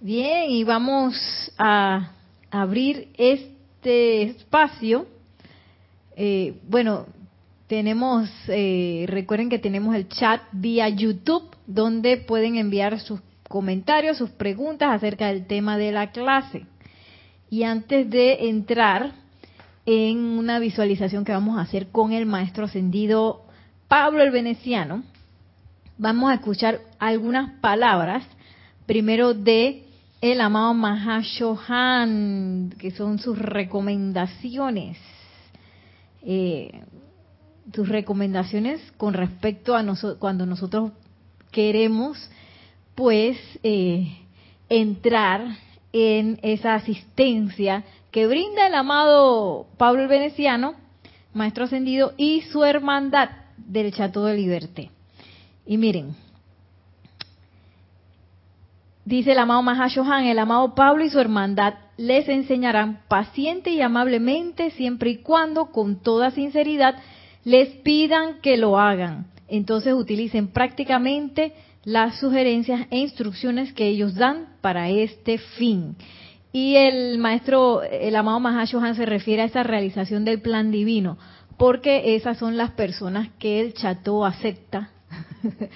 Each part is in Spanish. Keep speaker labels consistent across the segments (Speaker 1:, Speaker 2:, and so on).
Speaker 1: Bien, y vamos a abrir este espacio. Eh, bueno, tenemos, eh, recuerden que tenemos el chat vía YouTube, donde pueden enviar sus comentarios, sus preguntas acerca del tema de la clase. Y antes de entrar en una visualización que vamos a hacer con el maestro ascendido Pablo el Veneciano, vamos a escuchar algunas palabras, primero de el amado Mahashohan, que son sus recomendaciones. Eh, sus recomendaciones con respecto a nosotros, cuando nosotros queremos, pues, eh, entrar en esa asistencia que brinda el amado Pablo el Veneciano, Maestro Ascendido, y su hermandad del Chateau de Liberté. Y miren, Dice el amado Mahashohan, el amado Pablo y su hermandad les enseñarán paciente y amablemente siempre y cuando con toda sinceridad les pidan que lo hagan. Entonces utilicen prácticamente las sugerencias e instrucciones que ellos dan para este fin. Y el maestro, el amado Mahashohan se refiere a esa realización del plan divino, porque esas son las personas que el chato acepta.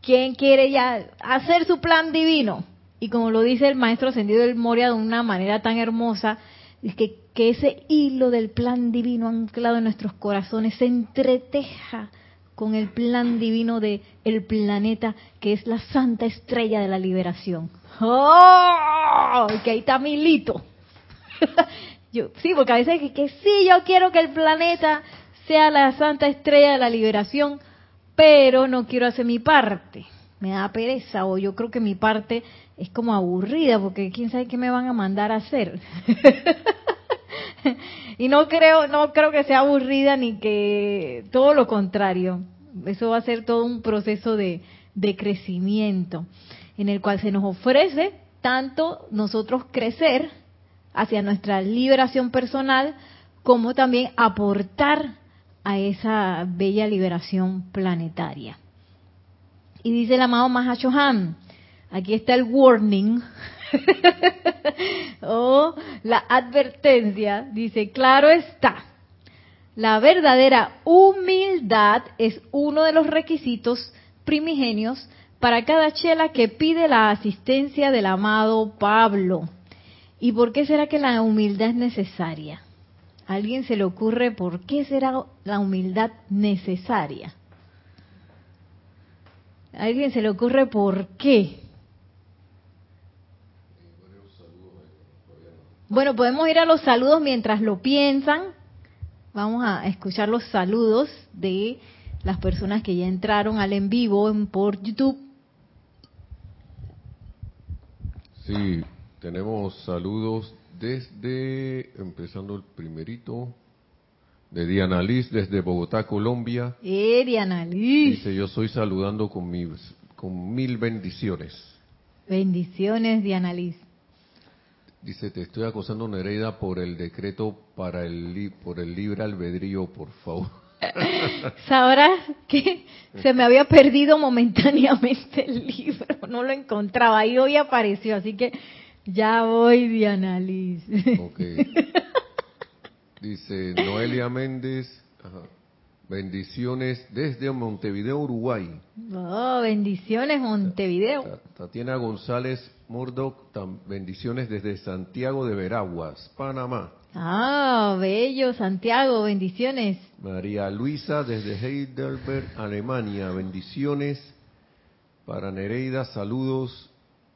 Speaker 1: ¿Quién quiere ya hacer su plan divino? Y como lo dice el maestro ascendido del Moria de una manera tan hermosa, es que, que ese hilo del plan divino anclado en nuestros corazones se entreteja con el plan divino de planeta que es la santa estrella de la liberación. ¡Oh! Que ahí está mi lito. yo, sí, porque a veces que, que sí, yo quiero que el planeta sea la santa estrella de la liberación, pero no quiero hacer mi parte. Me da pereza o yo creo que mi parte es como aburrida porque quién sabe qué me van a mandar a hacer. y no creo, no creo que sea aburrida ni que todo lo contrario. Eso va a ser todo un proceso de, de crecimiento en el cual se nos ofrece tanto nosotros crecer hacia nuestra liberación personal como también aportar a esa bella liberación planetaria. Y dice el amado Mahashohan, Aquí está el warning o la advertencia. Dice, claro está, la verdadera humildad es uno de los requisitos primigenios para cada chela que pide la asistencia del amado Pablo. ¿Y por qué será que la humildad es necesaria? ¿A alguien se le ocurre por qué será la humildad necesaria? ¿A alguien se le ocurre por qué? Bueno, podemos ir a los saludos mientras lo piensan. Vamos a escuchar los saludos de las personas que ya entraron al en vivo por YouTube.
Speaker 2: Sí, tenemos saludos desde, empezando el primerito, de Diana Liz desde Bogotá, Colombia.
Speaker 1: Eh, Diana Liz.
Speaker 2: Dice, yo soy saludando con, mi, con mil bendiciones.
Speaker 1: Bendiciones, Diana Liz.
Speaker 2: Dice, te estoy acosando Nereida por el decreto para el por el libre albedrío, por favor.
Speaker 1: Sabrás que se me había perdido momentáneamente el libro, no lo encontraba y hoy apareció, así que ya voy Diana Liz.
Speaker 2: Dice Noelia Méndez, bendiciones desde Montevideo, Uruguay.
Speaker 1: Oh, bendiciones Montevideo.
Speaker 2: Tatiana González Murdoch, bendiciones desde Santiago de Veraguas, Panamá.
Speaker 1: Ah, bello, Santiago, bendiciones.
Speaker 2: María Luisa desde Heidelberg, Alemania, bendiciones para Nereida, saludos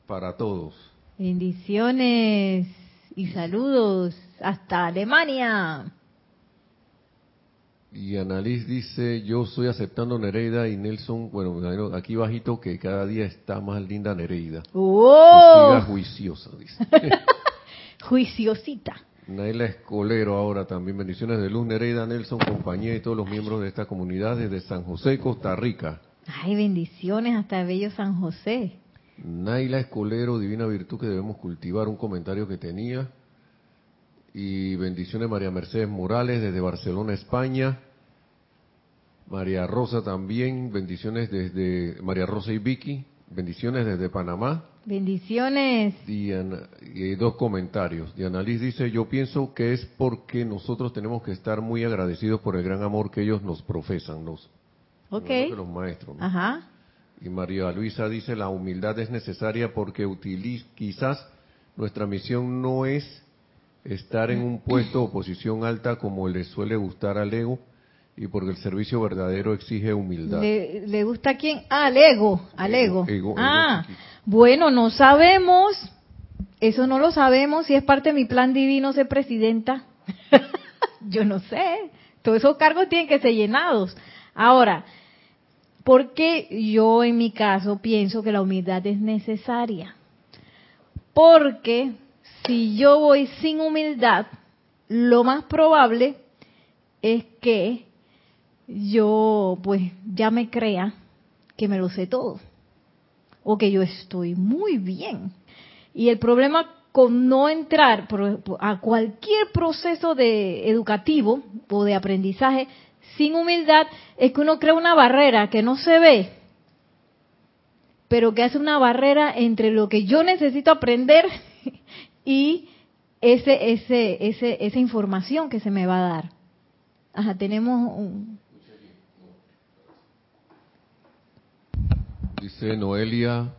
Speaker 2: para todos.
Speaker 1: Bendiciones y saludos hasta Alemania.
Speaker 2: Y Annalise dice, yo estoy aceptando Nereida y Nelson, bueno, aquí bajito que cada día está más linda Nereida.
Speaker 1: ¡Oh!
Speaker 2: siga juiciosa, dice.
Speaker 1: Juiciosita.
Speaker 2: Naila Escolero ahora también. Bendiciones de Luz, Nereida, Nelson, compañía y todos los miembros de esta comunidad desde San José, Costa Rica.
Speaker 1: Ay, bendiciones hasta el bello San José.
Speaker 2: Naila Escolero, divina virtud que debemos cultivar, un comentario que tenía. Y bendiciones María Mercedes Morales desde Barcelona, España. María Rosa también, bendiciones desde María Rosa y Vicky, bendiciones desde Panamá.
Speaker 1: Bendiciones.
Speaker 2: y dos comentarios. Diana Liz dice, yo pienso que es porque nosotros tenemos que estar muy agradecidos por el gran amor que ellos nos profesan, los,
Speaker 1: okay.
Speaker 2: los maestros.
Speaker 1: Ajá.
Speaker 2: Y María Luisa dice, la humildad es necesaria porque quizás nuestra misión no es estar en un puesto o posición alta como le suele gustar al ego, y porque el servicio verdadero exige humildad.
Speaker 1: ¿Le, gusta a quién? Ah, al ego, al ego. ah, bueno, no sabemos, eso no lo sabemos, si es parte de mi plan divino ser presidenta. Yo no sé, todos esos cargos tienen que ser llenados. Ahora, ¿por qué yo en mi caso pienso que la humildad es necesaria? Porque si yo voy sin humildad, lo más probable es que yo pues ya me crea que me lo sé todo o que yo estoy muy bien. Y el problema con no entrar a cualquier proceso de educativo o de aprendizaje sin humildad es que uno crea una barrera que no se ve, pero que hace una barrera entre lo que yo necesito aprender y ese, ese, ese, esa información que se me va a dar. Ajá, tenemos un,
Speaker 2: Dice Noelia,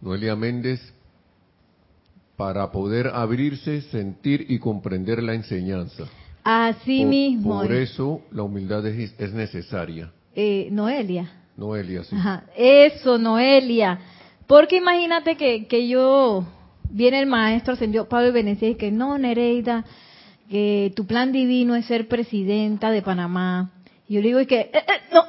Speaker 2: Noelia Méndez, para poder abrirse, sentir y comprender la enseñanza.
Speaker 1: Así mismo.
Speaker 2: Por eso la humildad es, necesaria.
Speaker 1: Eh, Noelia.
Speaker 2: Noelia, sí.
Speaker 1: Eso, Noelia. Porque imagínate que, que yo, viene el maestro ascendió Pablo Venecia y que no, Nereida, que tu plan divino es ser presidenta de Panamá. Y yo le digo, y que, eh, eh, no,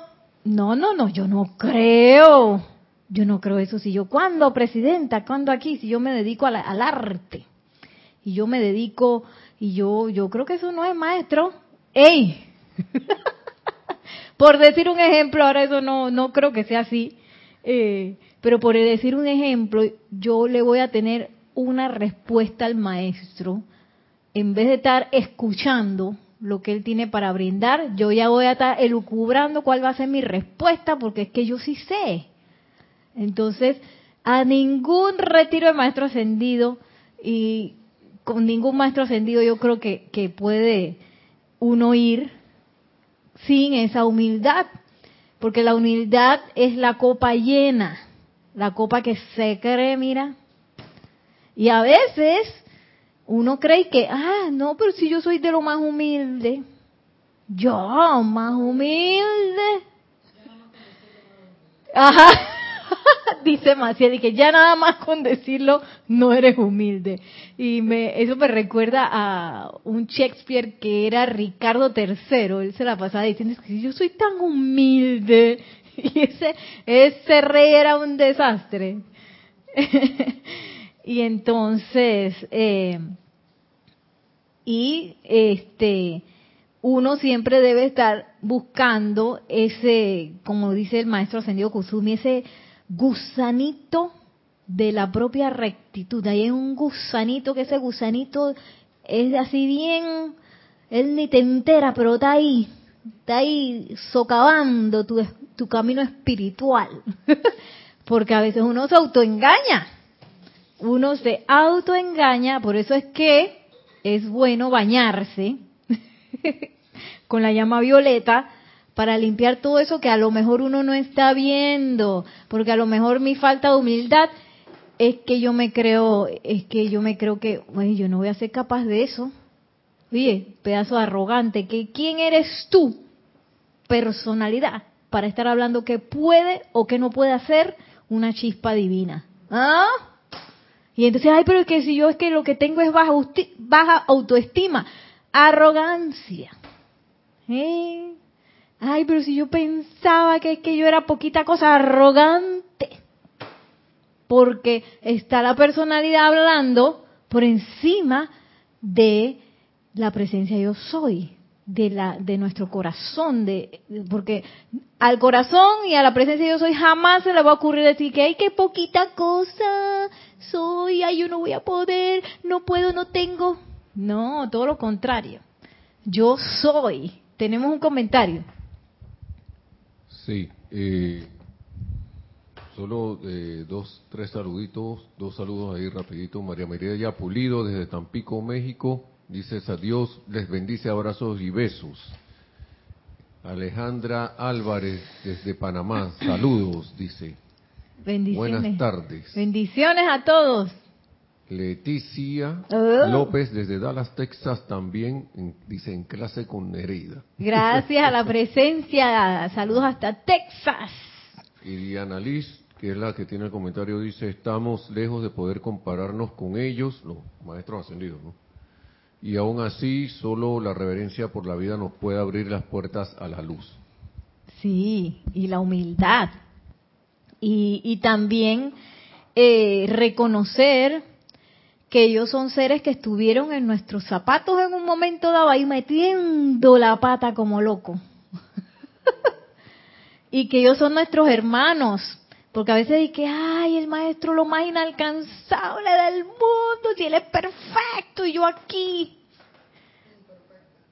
Speaker 1: no, no, no, yo no creo. Yo no creo eso. Si yo, ¿cuándo, presidenta? ¿Cuándo aquí? Si yo me dedico al arte. Y yo me dedico, y yo, yo creo que eso no es maestro. ¡Ey! por decir un ejemplo, ahora eso no, no creo que sea así. Eh, pero por decir un ejemplo, yo le voy a tener una respuesta al maestro. En vez de estar escuchando lo que él tiene para brindar, yo ya voy a estar elucubrando cuál va a ser mi respuesta, porque es que yo sí sé. Entonces, a ningún retiro de maestro ascendido y con ningún maestro ascendido yo creo que, que puede uno ir sin esa humildad, porque la humildad es la copa llena, la copa que se cree, mira. Y a veces uno cree que, ah, no, pero si yo soy de lo más humilde, yo más humilde. Ajá. dice Maciel, que ya nada más con decirlo no eres humilde. Y me, eso me recuerda a un Shakespeare que era Ricardo III. Él se la pasaba diciendo que yo soy tan humilde. Y ese, ese rey era un desastre. y entonces, eh, y este, uno siempre debe estar buscando ese, como dice el maestro ascendido Kusumi, ese gusanito de la propia rectitud. Ahí hay un gusanito, que ese gusanito es así bien, él ni te entera, pero está ahí, está ahí socavando tu, tu camino espiritual. Porque a veces uno se autoengaña, uno se autoengaña, por eso es que es bueno bañarse con la llama violeta para limpiar todo eso que a lo mejor uno no está viendo, porque a lo mejor mi falta de humildad es que yo me creo, es que yo me creo que, oye, yo no voy a ser capaz de eso. Oye, pedazo arrogante, que quién eres tú, personalidad, para estar hablando que puede o que no puede hacer una chispa divina. ¿Ah? Y entonces, ay, pero es que si yo es que lo que tengo es baja, baja autoestima, arrogancia. ¿Eh? Ay, pero si yo pensaba que, que yo era poquita cosa arrogante. Porque está la personalidad hablando por encima de la presencia yo soy, de la de nuestro corazón, de porque al corazón y a la presencia yo soy jamás se le va a ocurrir decir que hay que poquita cosa soy, ay yo no voy a poder, no puedo, no tengo. No, todo lo contrario. Yo soy. Tenemos un comentario.
Speaker 2: Sí, eh, solo eh, dos, tres saluditos, dos saludos ahí rapidito. María María Pulido desde Tampico, México. Dices adiós, les bendice, abrazos y besos. Alejandra Álvarez desde Panamá, saludos, dice.
Speaker 1: Bendiciones.
Speaker 2: Buenas tardes.
Speaker 1: Bendiciones a todos.
Speaker 2: Leticia
Speaker 1: Oh.
Speaker 2: López desde Dallas, Texas, también dice en clase con Nereida.
Speaker 1: Gracias a la presencia. Saludos hasta Texas.
Speaker 2: Y Diana Liz, que es la que tiene el comentario, dice, estamos lejos de poder compararnos con ellos, los maestros ascendidos, ¿no? Y aún así, solo la reverencia por la vida nos puede abrir las puertas a la luz.
Speaker 1: Sí, y la humildad. Y, y también eh, reconocer que ellos son seres que estuvieron en nuestros zapatos en un momento dado ahí metiendo la pata como loco. y que ellos son nuestros hermanos. Porque a veces dicen que, ay, el maestro lo más inalcanzable del mundo, si él es perfecto y yo aquí,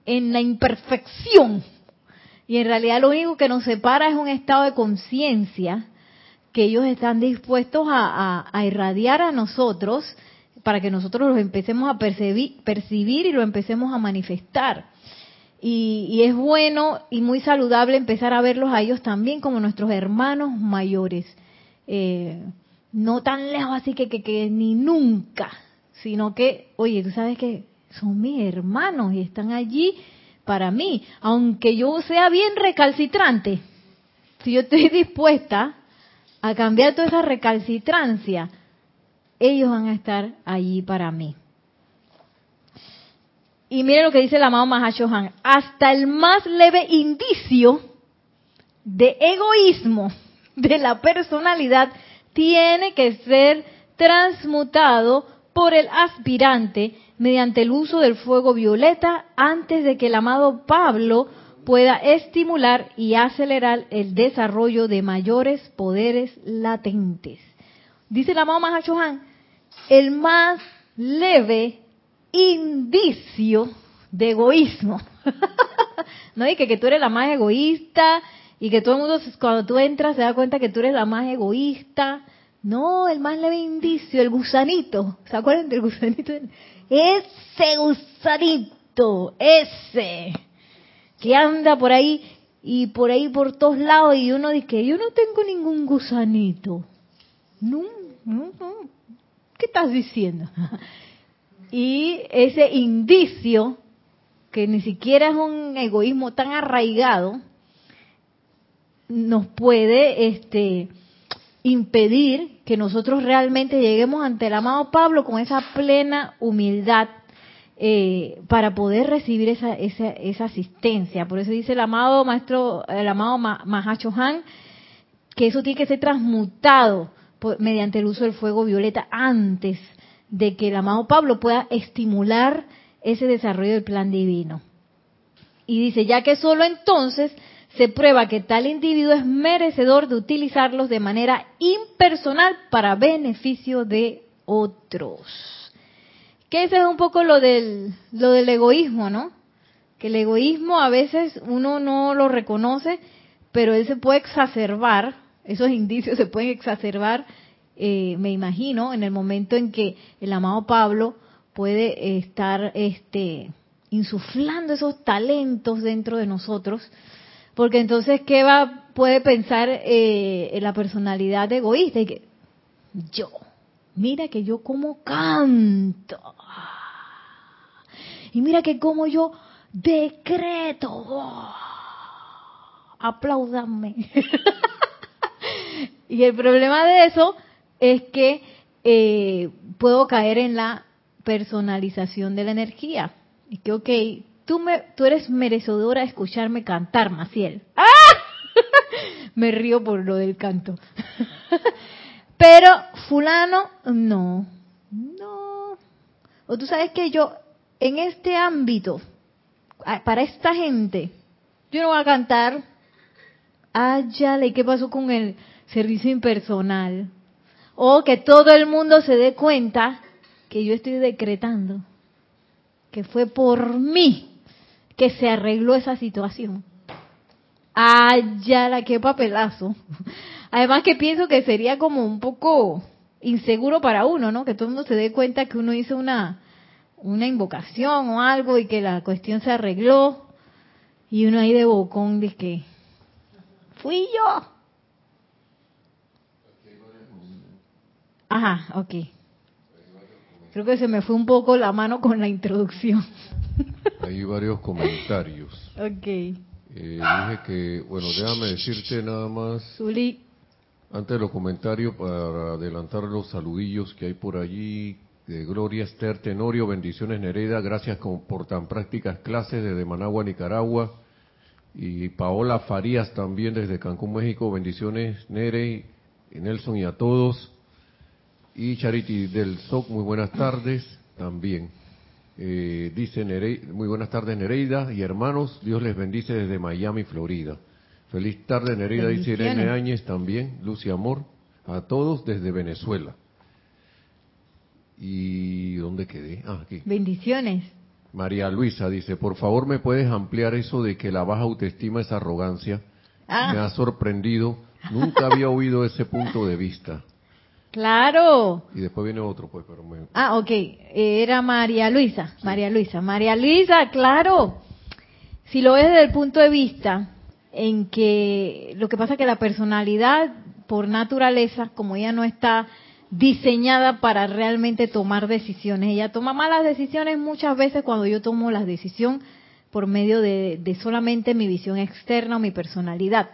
Speaker 1: en la imperfección. Y en realidad lo único que nos separa es un estado de conciencia que ellos están dispuestos a, irradiar a nosotros para que nosotros los empecemos a percibir, percibir y lo empecemos a manifestar. Y, y, es bueno y muy saludable empezar a verlos a ellos también como nuestros hermanos mayores. Eh, no tan lejos así que, que, que ni nunca, sino que, oye, tú sabes que son mis hermanos y están allí para mí, aunque yo sea bien recalcitrante, si yo estoy dispuesta a cambiar toda esa recalcitrancia, ellos van a estar allí para mí. Y miren lo que dice el amado Mahashohan, hasta el más leve indicio de egoísmo de la personalidad tiene que ser transmutado por el aspirante mediante el uso del fuego violeta antes de que el amado Pablo pueda estimular y acelerar el desarrollo de mayores poderes latentes. Dice el amado Mahashohan, el más leve indicio de egoísmo. no y que, que tú eres la más egoísta y que todo el mundo cuando tú entras se da cuenta que tú eres la más egoísta. No, el más leve indicio, el gusanito. ¿Se acuerdan del gusanito? Ese gusanito, ese, que anda por ahí y por ahí por todos lados y uno dice que yo no tengo ningún gusanito. No, no, no. ¿Qué estás diciendo? y ese indicio, que ni siquiera es un egoísmo tan arraigado, nos puede este, impedir que nosotros realmente lleguemos ante el amado Pablo con esa plena humildad eh, para poder recibir esa, esa, esa, asistencia. Por eso dice el amado maestro, el amado Mahacho Han, que eso tiene que ser transmutado mediante el uso del fuego violeta antes de que el amado Pablo pueda estimular ese desarrollo del plan divino. Y dice, ya que solo entonces se prueba que tal individuo es merecedor de utilizarlos de manera impersonal para beneficio de otros. Que ese es un poco lo del, lo del egoísmo, ¿no? Que el egoísmo a veces uno no lo reconoce, pero él se puede exacerbar, esos indicios se pueden exacerbar, eh, me imagino, en el momento en que el amado Pablo puede estar este, insuflando esos talentos dentro de nosotros, porque entonces, ¿qué va, puede pensar eh, en la personalidad egoísta? Y que yo, mira que yo como canto. Y mira que como yo decreto. Oh, apláudanme. y el problema de eso es que eh, puedo caer en la personalización de la energía. Y que, ok, tú, me, tú eres merecedora de escucharme cantar, Maciel. ¡Ah! me río por lo del canto. Pero fulano, no, no. O tú sabes que yo, en este ámbito, para esta gente, yo no voy a cantar, ayale, ¿qué pasó con el servicio impersonal? O que todo el mundo se dé cuenta que yo estoy decretando que fue por mí que se arregló esa situación. Ayala, qué papelazo. Además que pienso que sería como un poco inseguro para uno, ¿no? Que todo el mundo se dé cuenta que uno hizo una, una invocación o algo y que la cuestión se arregló y uno ahí de bocón dice que fui yo. Ajá, ok. Creo que se me fue un poco la mano con la introducción.
Speaker 2: Hay varios comentarios.
Speaker 1: Ok.
Speaker 2: Eh, dije que, bueno, déjame decirte nada más. Antes de los comentarios, para adelantar los saludillos que hay por allí, de Gloria Esther Tenorio, bendiciones Nereda, gracias por tan prácticas clases desde Managua, Nicaragua. Y Paola Farías también desde Cancún, México, bendiciones Nere, Nelson y a todos. Y Charity del SOC, muy buenas tardes también. Eh, dice Nereida, muy buenas tardes Nereida y hermanos, Dios les bendice desde Miami, Florida. Feliz tarde Nereida, dice Irene Áñez también, luz y amor a todos desde Venezuela. ¿Y dónde quedé? Ah, aquí.
Speaker 1: Bendiciones.
Speaker 2: María Luisa dice, por favor me puedes ampliar eso de que la baja autoestima es arrogancia. Ah. Me ha sorprendido, nunca había oído ese punto de vista.
Speaker 1: Claro.
Speaker 2: Y después viene otro, pues, pero
Speaker 1: Ah, ok. Era María Luisa. María Luisa. María Luisa, claro. Si lo ves desde el punto de vista en que lo que pasa es que la personalidad, por naturaleza, como ella no está diseñada para realmente tomar decisiones, ella toma malas decisiones muchas veces cuando yo tomo la decisión por medio de, de solamente mi visión externa o mi personalidad.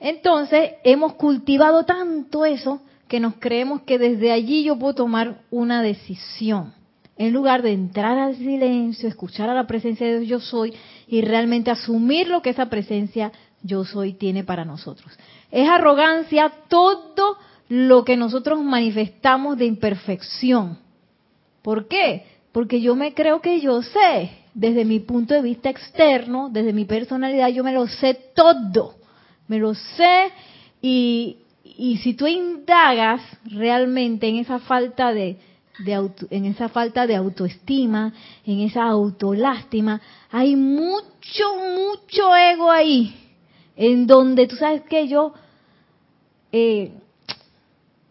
Speaker 1: Entonces, hemos cultivado tanto eso que nos creemos que desde allí yo puedo tomar una decisión. En lugar de entrar al silencio, escuchar a la presencia de Dios yo soy y realmente asumir lo que esa presencia yo soy tiene para nosotros. Es arrogancia todo lo que nosotros manifestamos de imperfección. ¿Por qué? Porque yo me creo que yo sé, desde mi punto de vista externo, desde mi personalidad, yo me lo sé todo. Me lo sé y, y si tú indagas realmente en esa falta de, en esa falta de autoestima, en esa autolástima, hay mucho, mucho ego ahí, en donde tú sabes que yo, eh,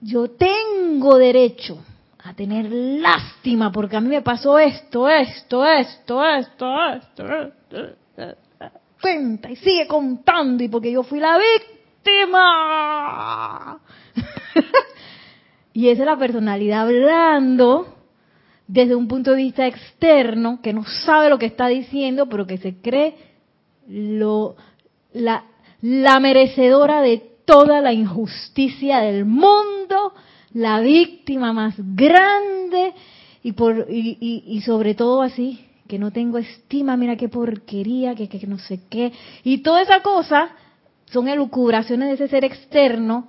Speaker 1: yo tengo derecho a tener lástima porque a mí me pasó esto, esto, esto, esto, esto, esto, cuenta y sigue contando y porque yo fui la víctima. Y esa es la personalidad hablando desde un punto de vista externo, que no sabe lo que está diciendo, pero que se cree lo, la, la merecedora de toda la injusticia del mundo, la víctima más grande y, por, y, y, sobre todo así, que no tengo estima, mira qué porquería, que, que no sé qué, y toda esa cosa son elucubraciones de ese ser externo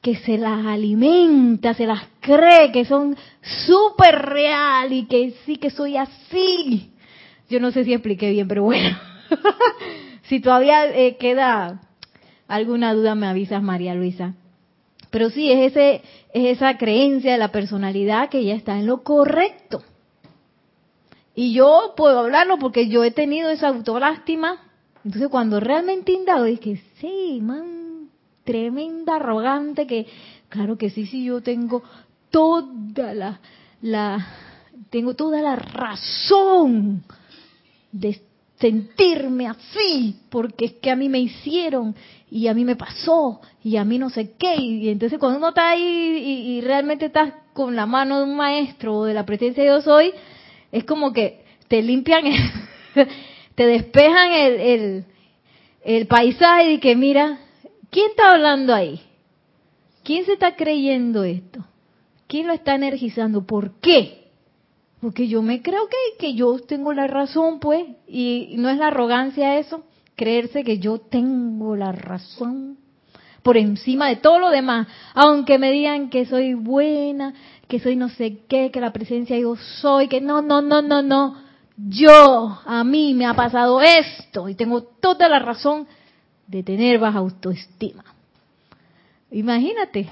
Speaker 1: que se las alimenta, se las cree que son súper real y que sí que soy así. Yo no sé si expliqué bien, pero bueno. si todavía eh, queda alguna duda, me avisas, María Luisa. Pero sí, es, ese, es esa creencia de la personalidad que ya está en lo correcto. Y yo puedo hablarlo porque yo he tenido esa autolástima entonces cuando realmente indago, que sí, man, tremenda arrogante que, claro que sí, sí, yo tengo toda la, la, tengo toda la razón de sentirme así, porque es que a mí me hicieron y a mí me pasó y a mí no sé qué. Y, entonces cuando uno está ahí y, realmente estás con la mano de un maestro o de la presencia de Dios hoy, es como que te limpian el, te despejan el, el, paisaje y que mira, ¿quién está hablando ahí? ¿Quién se está creyendo esto? ¿Quién lo está energizando? ¿Por qué? Porque yo me creo que, que yo tengo la razón, pues, y no es la arrogancia eso, creerse que yo tengo la razón. por encima de todo lo demás, aunque me digan que soy buena, que soy no sé qué, que la presencia yo soy, que no, no, no, no, no. Yo, a mí me ha pasado esto y tengo toda la razón de tener baja autoestima. Imagínate.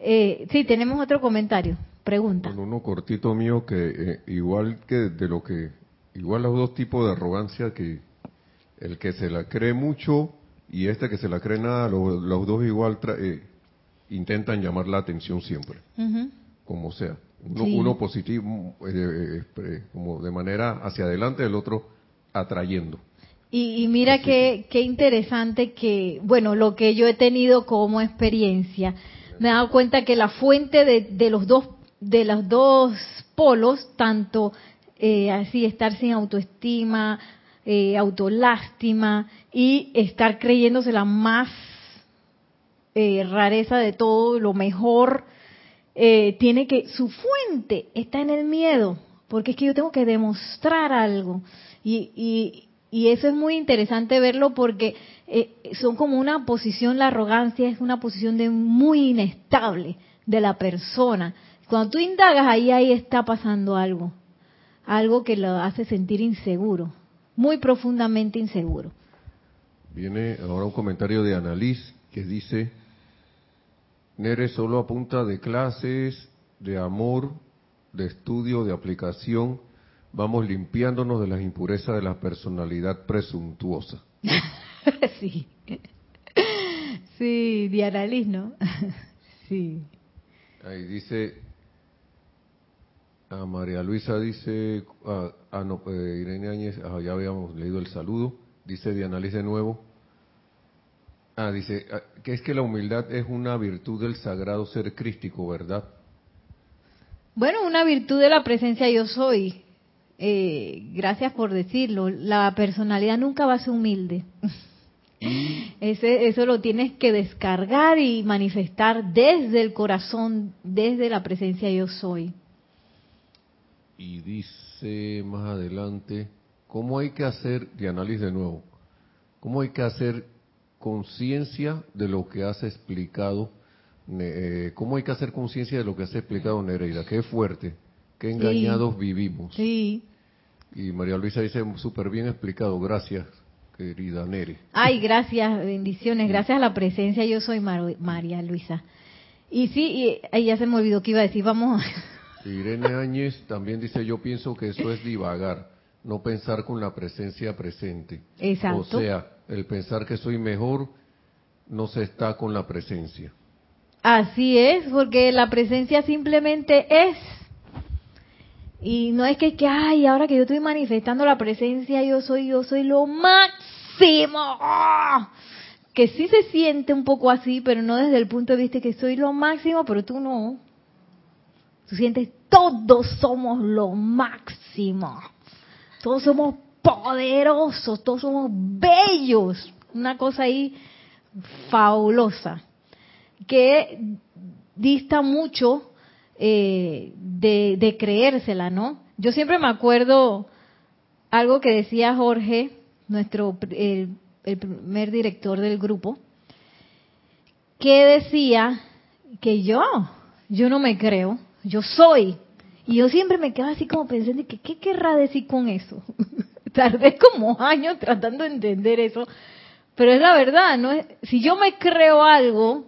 Speaker 1: Eh, sí, tenemos otro comentario. Pregunta.
Speaker 2: uno cortito mío que eh, igual que de lo que igual los dos tipos de arrogancia que el que se la cree mucho y este que se la cree nada, los, dos igual eh, intentan llamar la atención siempre, como sea. Uno, positivo, eh, como de manera hacia adelante, el otro atrayendo.
Speaker 1: Y, mira qué, qué interesante que, bueno, lo que yo he tenido como experiencia, me he dado cuenta que la fuente de, de los dos de los dos polos, tanto eh, así estar sin autoestima, eh, autolástima y estar creyéndose la más eh, rareza de todo, lo mejor, eh, tiene que, su fuente está en el miedo, porque es que yo tengo que demostrar algo. Y, y, y eso es muy interesante verlo porque son como una posición, la arrogancia es una posición de muy inestable de la persona. Cuando tú indagas ahí, ahí está pasando algo, algo que lo hace sentir inseguro, muy profundamente inseguro.
Speaker 2: Viene ahora un comentario de Annalise que dice, Nere solo apunta de clases, de amor, de estudio, de aplicación, vamos limpiándonos de las impurezas de la personalidad presuntuosa.
Speaker 1: sí. Sí, Diana Liz, ¿no? sí.
Speaker 2: Ahí dice, a María Luisa dice, a, no, eh, Irene Áñez, ya habíamos leído el saludo, dice Diana Liz de nuevo. Ah, dice, ah, que es que la humildad es una virtud del sagrado ser crístico, ¿verdad?
Speaker 1: Bueno, una virtud de la presencia yo soy. Eh, gracias por decirlo. La personalidad nunca va a ser humilde. Ese, eso lo tienes que descargar y manifestar desde el corazón, desde la presencia yo soy
Speaker 2: y dice más adelante, ¿cómo hay que hacer, de análisis de nuevo, cómo hay que hacer conciencia de lo que has explicado, eh, cómo hay que hacer conciencia de lo que has explicado Nereida, qué fuerte, qué engañados vivimos.
Speaker 1: Sí.
Speaker 2: Y María Luisa dice, súper bien explicado, gracias, querida Nere.
Speaker 1: Ay, gracias, bendiciones, gracias a la presencia, yo soy María Luisa. Y sí, y, ya se me olvidó que iba a decir, vamos
Speaker 2: Irene Áñez también dice, yo pienso que eso es divagar, no pensar con la presencia presente.
Speaker 1: Exacto.
Speaker 2: O sea, el pensar que soy mejor no se está con la presencia.
Speaker 1: Así es, porque la presencia simplemente es. Y no es que, que, ay, ahora que yo estoy manifestando la presencia, yo soy, yo soy lo máximo. Que sí se siente un poco así, pero no desde el punto de vista que soy lo máximo, pero tú no. Tú sientes, todos somos lo máximo. Todos somos poderosos, todos somos bellos. Una cosa ahí fabulosa. Que dista mucho eh, de, creérsela, ¿no? Yo siempre me acuerdo algo que decía Jorge, nuestro el primer director del grupo, que decía que yo, yo no me creo yo soy. Y yo siempre me quedo así como pensando, que, ¿qué querrá decir con eso? Tardé como años tratando de entender eso, pero es la verdad, ¿no? Si yo me creo algo,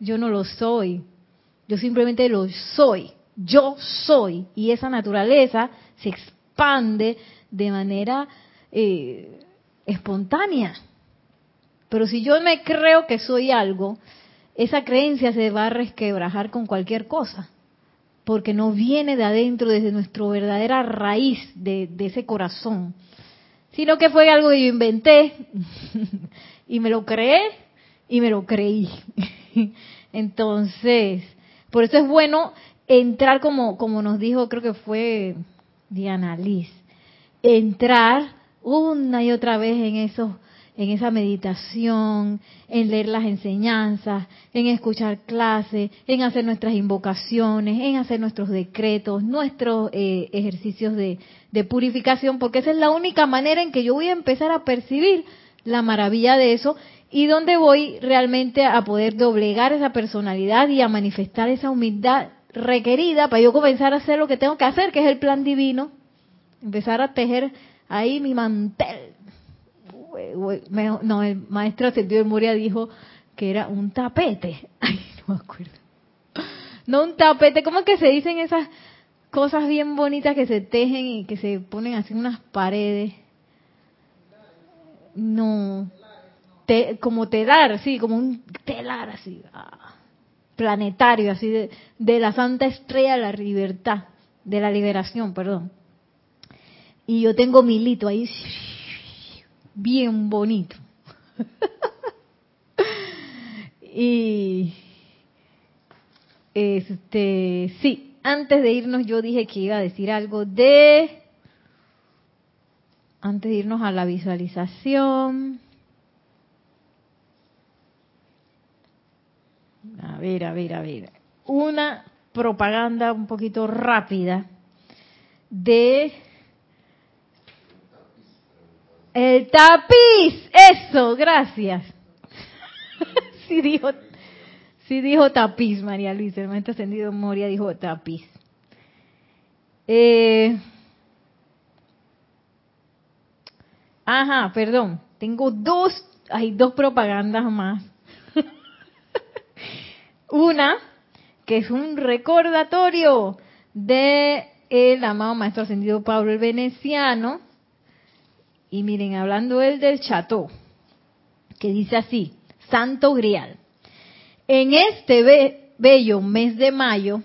Speaker 1: yo no lo soy. Yo simplemente lo soy. Yo soy. Y esa naturaleza se expande de manera eh, espontánea. Pero si yo me creo que soy algo, esa creencia se va a resquebrajar con cualquier cosa porque no viene de adentro, desde nuestra verdadera raíz de, ese corazón, sino que fue algo que yo inventé y me lo creé y me lo creí. Entonces, por eso es bueno entrar como, como nos dijo, creo que fue Diana Liz, entrar una y otra vez en esos en esa meditación, en leer las enseñanzas, en escuchar clases, en hacer nuestras invocaciones, en hacer nuestros decretos, nuestros eh, ejercicios de, purificación, porque esa es la única manera en que yo voy a empezar a percibir la maravilla de eso y donde voy realmente a poder doblegar esa personalidad y a manifestar esa humildad requerida para yo comenzar a hacer lo que tengo que hacer, que es el plan divino, empezar a tejer ahí mi mantel. No, el maestro Ascendido de Moria dijo que era un tapete. Ay, no me acuerdo. No un tapete, ¿cómo que se dicen esas cosas bien bonitas que se tejen y que se ponen así en unas paredes? No, te, como telar, sí, como un telar así, ah, planetario, así de, de la Santa Estrella de la Libertad, de la Liberación, perdón. Y yo tengo mi lito ahí, bien bonito. y este, sí, antes de irnos yo dije que iba a decir algo de antes de irnos a la visualización. A ver, a ver, a ver. Una propaganda un poquito rápida de el tapiz. Eso, gracias. sí dijo, sí dijo tapiz, María Luisa. El momento ascendido Moria dijo tapiz. Eh, Ajá, perdón. Tengo dos, hay dos propagandas más. Una, que es un recordatorio de el amado Maestro Ascendido Pablo el Veneciano. Y miren, hablando él del Chateau, que dice así, Santo Grial. En este bello mes de mayo,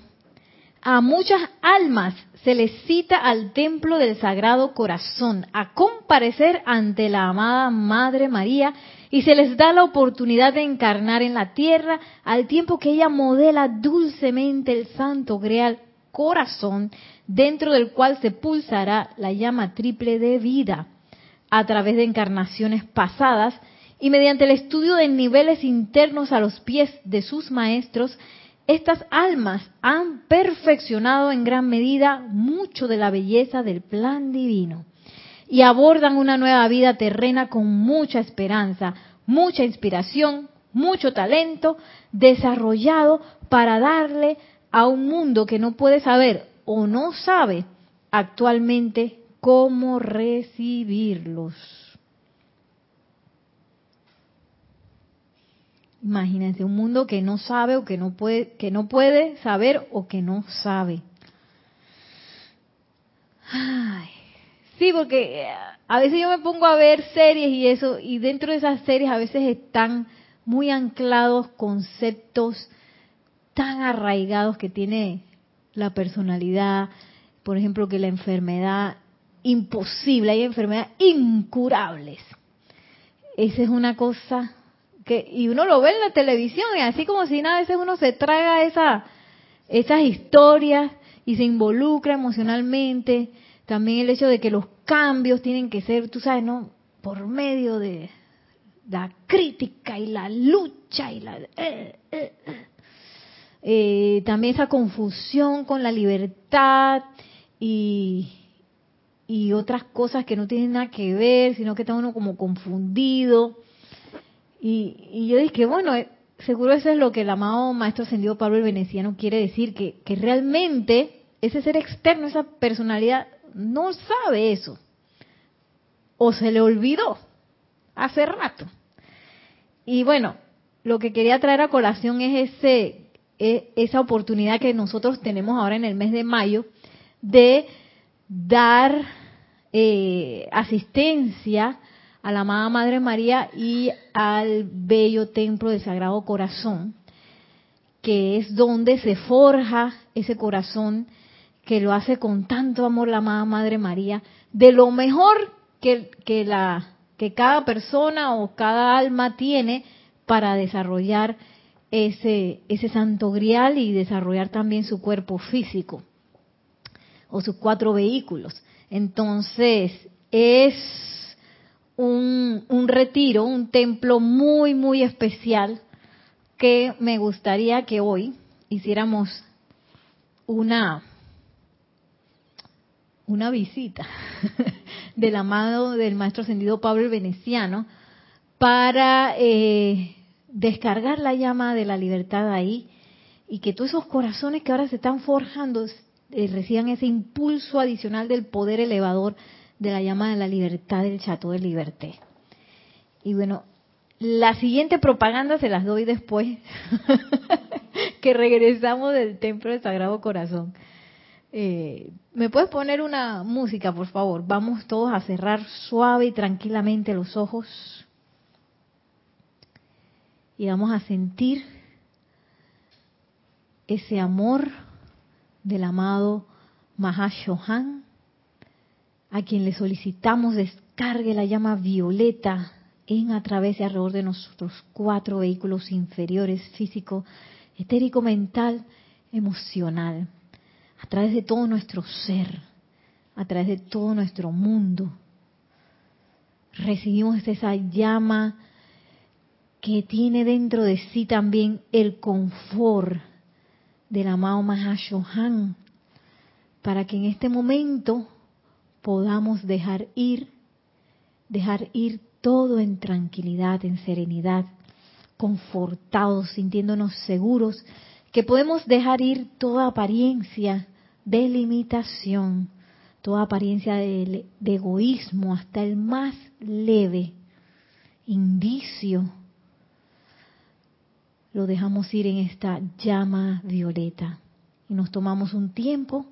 Speaker 1: a muchas almas se les cita al templo del Sagrado Corazón a comparecer ante la amada Madre María y se les da la oportunidad de encarnar en la tierra al tiempo que ella modela dulcemente el Santo Grial Corazón dentro del cual se pulsará la llama triple de vida a través de encarnaciones pasadas y mediante el estudio de niveles internos a los pies de sus maestros estas almas han perfeccionado en gran medida mucho de la belleza del plan divino y abordan una nueva vida terrena con mucha esperanza, mucha inspiración, mucho talento desarrollado para darle a un mundo que no puede saber o no sabe actualmente cómo recibirlos. Imagínense un mundo que no sabe o que no puede, que no puede saber o que no sabe. sí, porque eh, a veces yo me pongo a ver series y eso, y dentro de esas series a veces están muy anclados conceptos tan arraigados que tiene la personalidad, por ejemplo, que la enfermedad imposible, hay enfermedades incurables. Esa es una cosa y uno lo ve en la televisión y así como si nada, a veces uno se traga esa, esas historias y se involucra emocionalmente. También el hecho de que los cambios tienen que ser, tú sabes, ¿no? Por medio de la crítica y la lucha y la... Eh, eh, eh. también esa confusión con la libertad y, y otras cosas que no tienen nada que ver, sino que está uno como confundido. Y, yo dije, bueno, eh, seguro eso es lo que el amado Maestro Ascendido Pablo el Veneciano quiere decir, que, realmente ese ser externo, esa personalidad, no sabe eso. O se le olvidó hace rato. Y bueno, lo que quería traer a colación es ese, e, esa oportunidad que nosotros tenemos ahora en el mes de mayo de dar eh, asistencia a la amada Madre María y al bello templo del Sagrado Corazón, que es donde se forja ese corazón que lo hace con tanto amor la amada Madre María, de lo mejor que, la, que cada persona o cada alma tiene para desarrollar ese, ese santo grial y desarrollar también su cuerpo físico o sus cuatro vehículos. Entonces, es un, retiro, un templo muy, muy especial que me gustaría que hoy hiciéramos una, una visita del amado del maestro ascendido Pablo el Veneciano para eh, descargar la llama de la libertad ahí y que todos esos corazones que ahora se están forjando eh, reciban ese impulso adicional del poder elevador de la llama de la libertad del Chateau de Liberté. Y bueno, la siguiente propaganda se las doy después que regresamos del Templo del Sagrado Corazón. Eh, ¿Me puedes poner una música, por favor? Vamos todos a cerrar suave y tranquilamente los ojos. Y vamos a sentir ese amor del amado Mahashohan, a quien le solicitamos descargue la llama violeta en a través y alrededor de nuestros cuatro vehículos inferiores, físico, etérico, mental, emocional, a través de todo nuestro ser, a través de todo nuestro mundo. Recibimos esa llama que tiene dentro de sí también el confort del amado Mahashohan, para que en este momento podamos dejar ir, dejar ir todo en tranquilidad, en serenidad, confortados, sintiéndonos seguros, que podemos dejar ir toda apariencia de limitación, toda apariencia de, de egoísmo, hasta el más leve indicio lo dejamos ir en esta llama violeta y nos tomamos un tiempo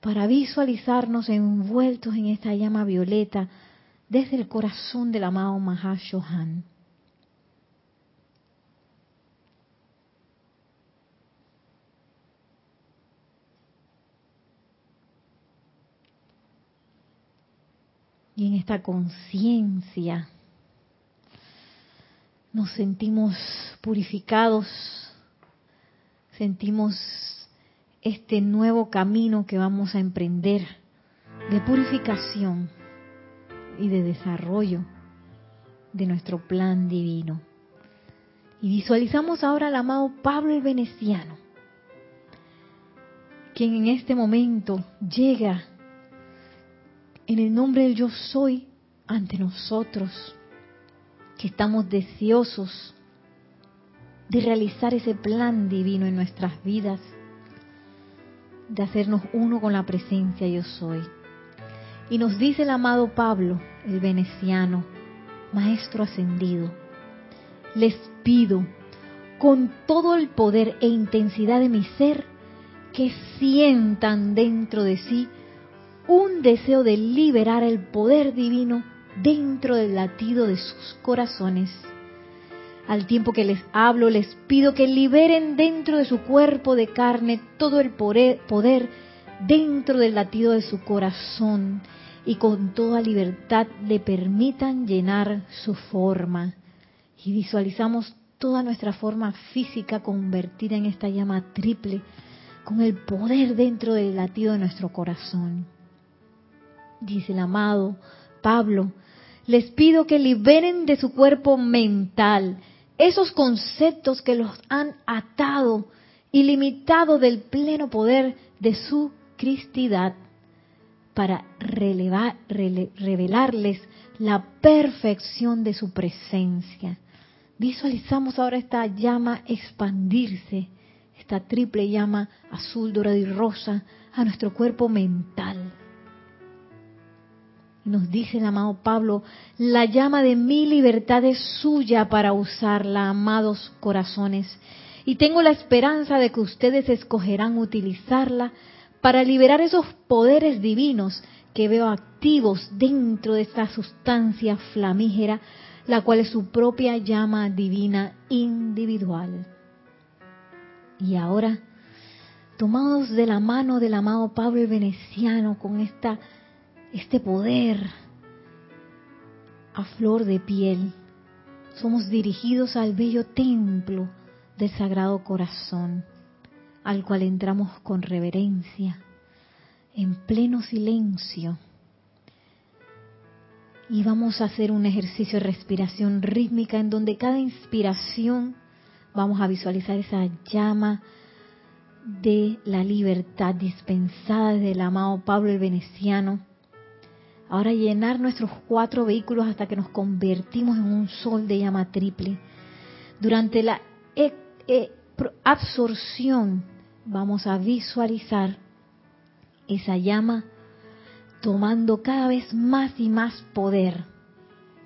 Speaker 1: para visualizarnos envueltos en esta llama violeta desde el corazón del amado Mahashohan. Y en esta conciencia nos sentimos purificados, sentimos este nuevo camino que vamos a emprender de purificación y de desarrollo de nuestro plan divino. Y visualizamos ahora al amado Pablo el Veneciano, quien en este momento llega en el nombre del yo soy ante nosotros que estamos deseosos de realizar ese plan divino en nuestras vidas, de hacernos uno con la presencia yo soy. Y nos dice el amado Pablo, el veneciano, maestro ascendido, les pido con todo el poder e intensidad de mi ser que sientan dentro de sí un deseo de liberar el poder divino dentro del latido de sus corazones. Al tiempo que les hablo, les pido que liberen dentro de su cuerpo de carne todo el poder dentro del latido de su corazón y con toda libertad le permitan llenar su forma. Y visualizamos toda nuestra forma física convertida en esta llama triple, con el poder dentro del latido de nuestro corazón. Dice el amado Pablo, les pido que liberen de su cuerpo mental esos conceptos que los han atado y limitado del pleno poder de su cristidad para revelarles la perfección de su presencia. Visualizamos ahora esta llama expandirse, esta triple llama azul, dorado y rosa a nuestro cuerpo mental nos dice el amado Pablo, la llama de mi libertad es suya para usarla, amados corazones. Y tengo la esperanza de que ustedes escogerán utilizarla para liberar esos poderes divinos que veo activos dentro de esta sustancia flamígera, la cual es su propia llama divina individual. Y ahora, tomados de la mano del amado Pablo Veneciano con esta este poder a flor de piel, somos dirigidos al bello templo del Sagrado Corazón, al cual entramos con reverencia, en pleno silencio. Y vamos a hacer un ejercicio de respiración rítmica en donde cada inspiración vamos a visualizar esa llama de la libertad dispensada desde el amado Pablo el Veneciano Ahora llenar nuestros cuatro vehículos hasta que nos convertimos en un sol de llama triple. Durante la e, e, absorción vamos a visualizar esa llama tomando cada vez más y más poder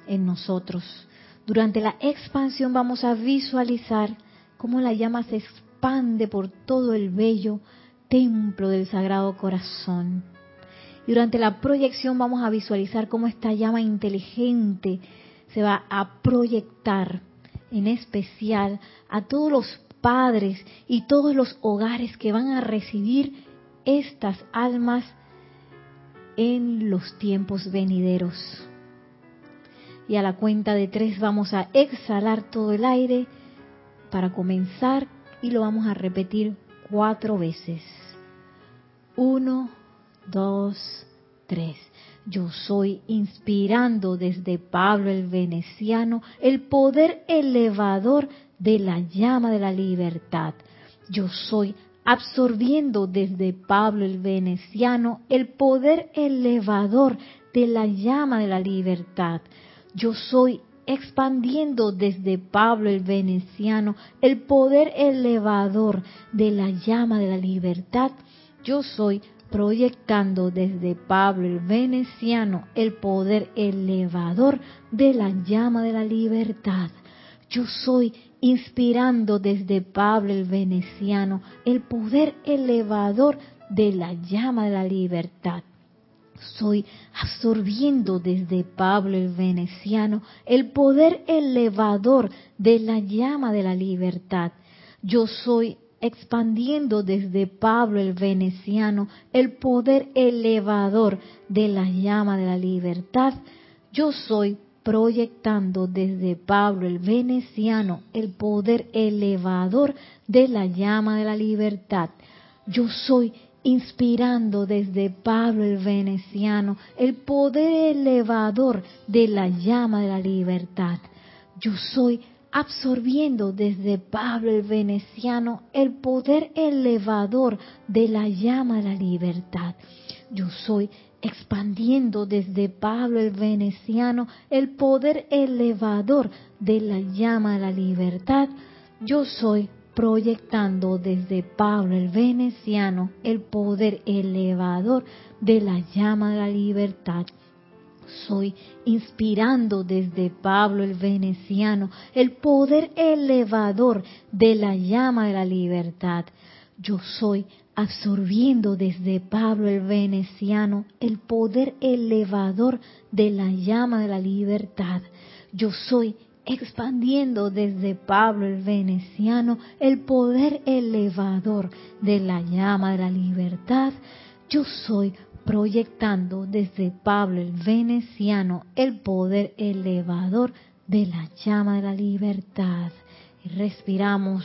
Speaker 1: en nosotros. Durante la expansión vamos a visualizar cómo la llama se expande por todo el bello templo del Sagrado Corazón. Y durante la proyección vamos a visualizar cómo esta llama inteligente se va a proyectar en especial a todos los padres y todos los hogares que van a recibir estas almas en los tiempos venideros. Y a la cuenta de tres vamos a exhalar todo el aire para comenzar y lo vamos a repetir cuatro veces. Uno, dos, tres. Yo soy inspirando desde Pablo el Veneciano el poder elevador de la llama de la libertad. Yo soy absorbiendo desde Pablo el Veneciano el poder elevador de la llama de la libertad. Yo soy expandiendo desde Pablo el Veneciano el poder elevador de la llama de la libertad. Yo soy proyectando desde Pablo el veneciano el poder elevador de la llama de la libertad. Yo soy inspirando desde Pablo el veneciano el poder elevador de la llama de la libertad. Soy absorbiendo desde Pablo el veneciano el poder elevador de la llama de la libertad. Yo soy expandiendo desde Pablo el veneciano el poder elevador de la llama de la libertad, yo soy proyectando desde Pablo el veneciano el poder elevador de la llama de la libertad. Yo soy inspirando desde Pablo el veneciano el poder elevador de la llama de la libertad. Yo soy absorbiendo desde Pablo el veneciano el poder elevador de la llama de la libertad. Yo soy expandiendo desde Pablo el veneciano el poder elevador de la llama de la libertad. Yo soy proyectando desde Pablo el veneciano el poder elevador de la llama de la libertad soy, inspirando desde Pablo el veneciano el poder elevador de la llama de la libertad. Yo soy, absorbiendo desde Pablo el veneciano el poder elevador de la llama de la libertad. Yo soy, expandiendo desde Pablo el veneciano el poder elevador de la llama de la libertad. Yo soy proyectando desde Pablo el veneciano el poder elevador de la llama de la libertad. Respiramos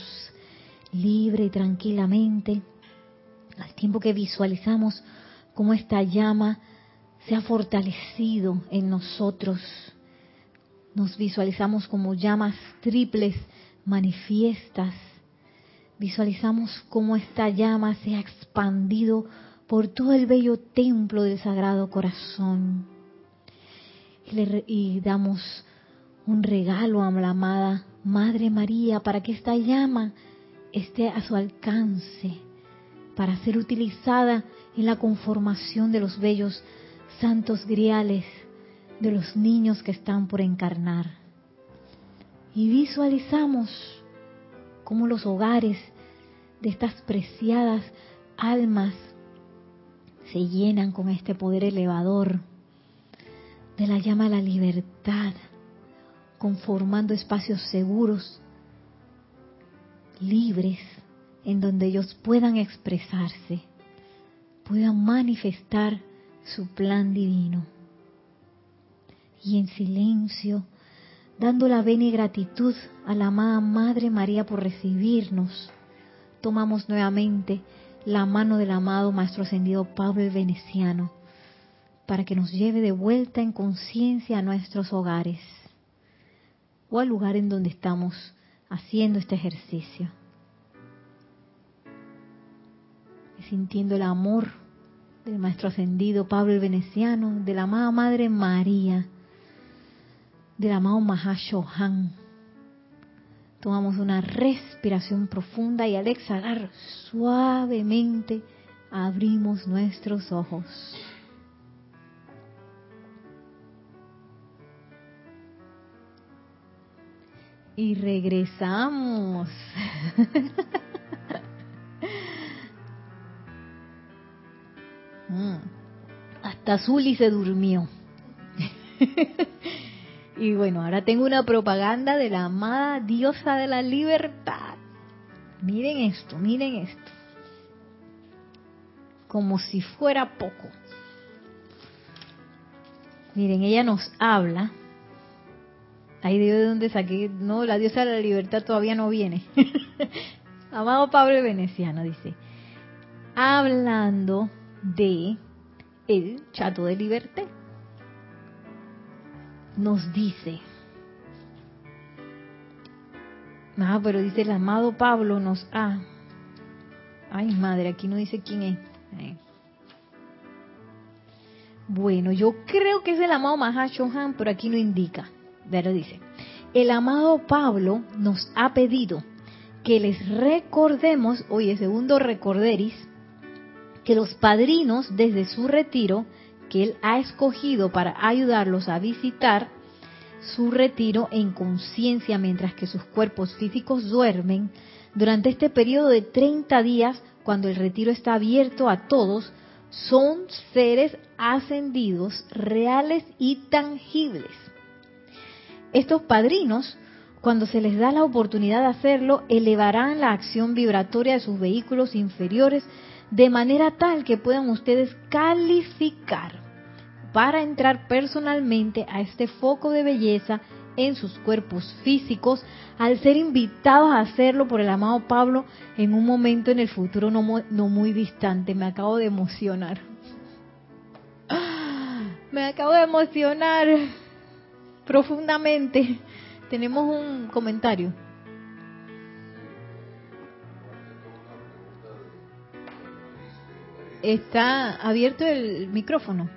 Speaker 1: libre y tranquilamente al tiempo que visualizamos cómo esta llama se ha fortalecido en nosotros. Nos visualizamos como llamas triples manifiestas. Visualizamos cómo esta llama se ha expandido por todo el bello templo del Sagrado Corazón. Y, damos un regalo a la amada Madre María para que esta llama esté a su alcance, para ser utilizada en la conformación de los bellos santos griales de los niños que están por encarnar. Y visualizamos cómo los hogares de estas preciadas almas se llenan con este poder elevador de la llama a la libertad, conformando espacios seguros, libres, en donde ellos puedan expresarse, puedan manifestar su plan divino. Y en silencio, dando la venia y gratitud a la amada Madre María por recibirnos, tomamos nuevamente la mano del amado Maestro Ascendido Pablo el Veneciano para que nos lleve de vuelta en conciencia a nuestros hogares o al lugar en donde estamos haciendo este ejercicio. sintiendo el amor del Maestro Ascendido Pablo el Veneciano, de la amada Madre María, del amado Mahashohan. Tomamos una respiración profunda y al exhalar suavemente abrimos nuestros ojos. Y regresamos. Mm. Hasta Zuli se durmió. y bueno, ahora tengo una propaganda de la amada diosa de la libertad. Miren esto, miren esto. Como si fuera poco. Miren, ella nos habla. Ahí de dónde saqué. No, la diosa de la libertad todavía no viene. Amado Pablo Veneciano dice: Hablando de el chato de libertad. Nos dice, ah, pero dice el amado Pablo nos ha, ay madre, aquí no dice quién es. Bueno, yo creo que es el amado Mahashohan, pero aquí no indica. Pero dice, el amado Pablo nos ha pedido que les recordemos, oye, segundo recorderis, que los padrinos desde su retiro, que él ha escogido para ayudarlos a visitar su retiro en conciencia mientras que sus cuerpos físicos duermen, durante este periodo de 30 días, cuando el retiro está abierto a todos, son seres ascendidos, reales y tangibles. Estos padrinos, cuando se les da la oportunidad de hacerlo, elevarán la acción vibratoria de sus vehículos inferiores de manera tal que puedan ustedes calificar para entrar personalmente a este foco de belleza en sus cuerpos físicos al ser invitados a hacerlo por el amado Pablo en un momento en el futuro no, muy distante. Me acabo de emocionar. Me acabo de emocionar profundamente. Tenemos un comentario. Está abierto el micrófono.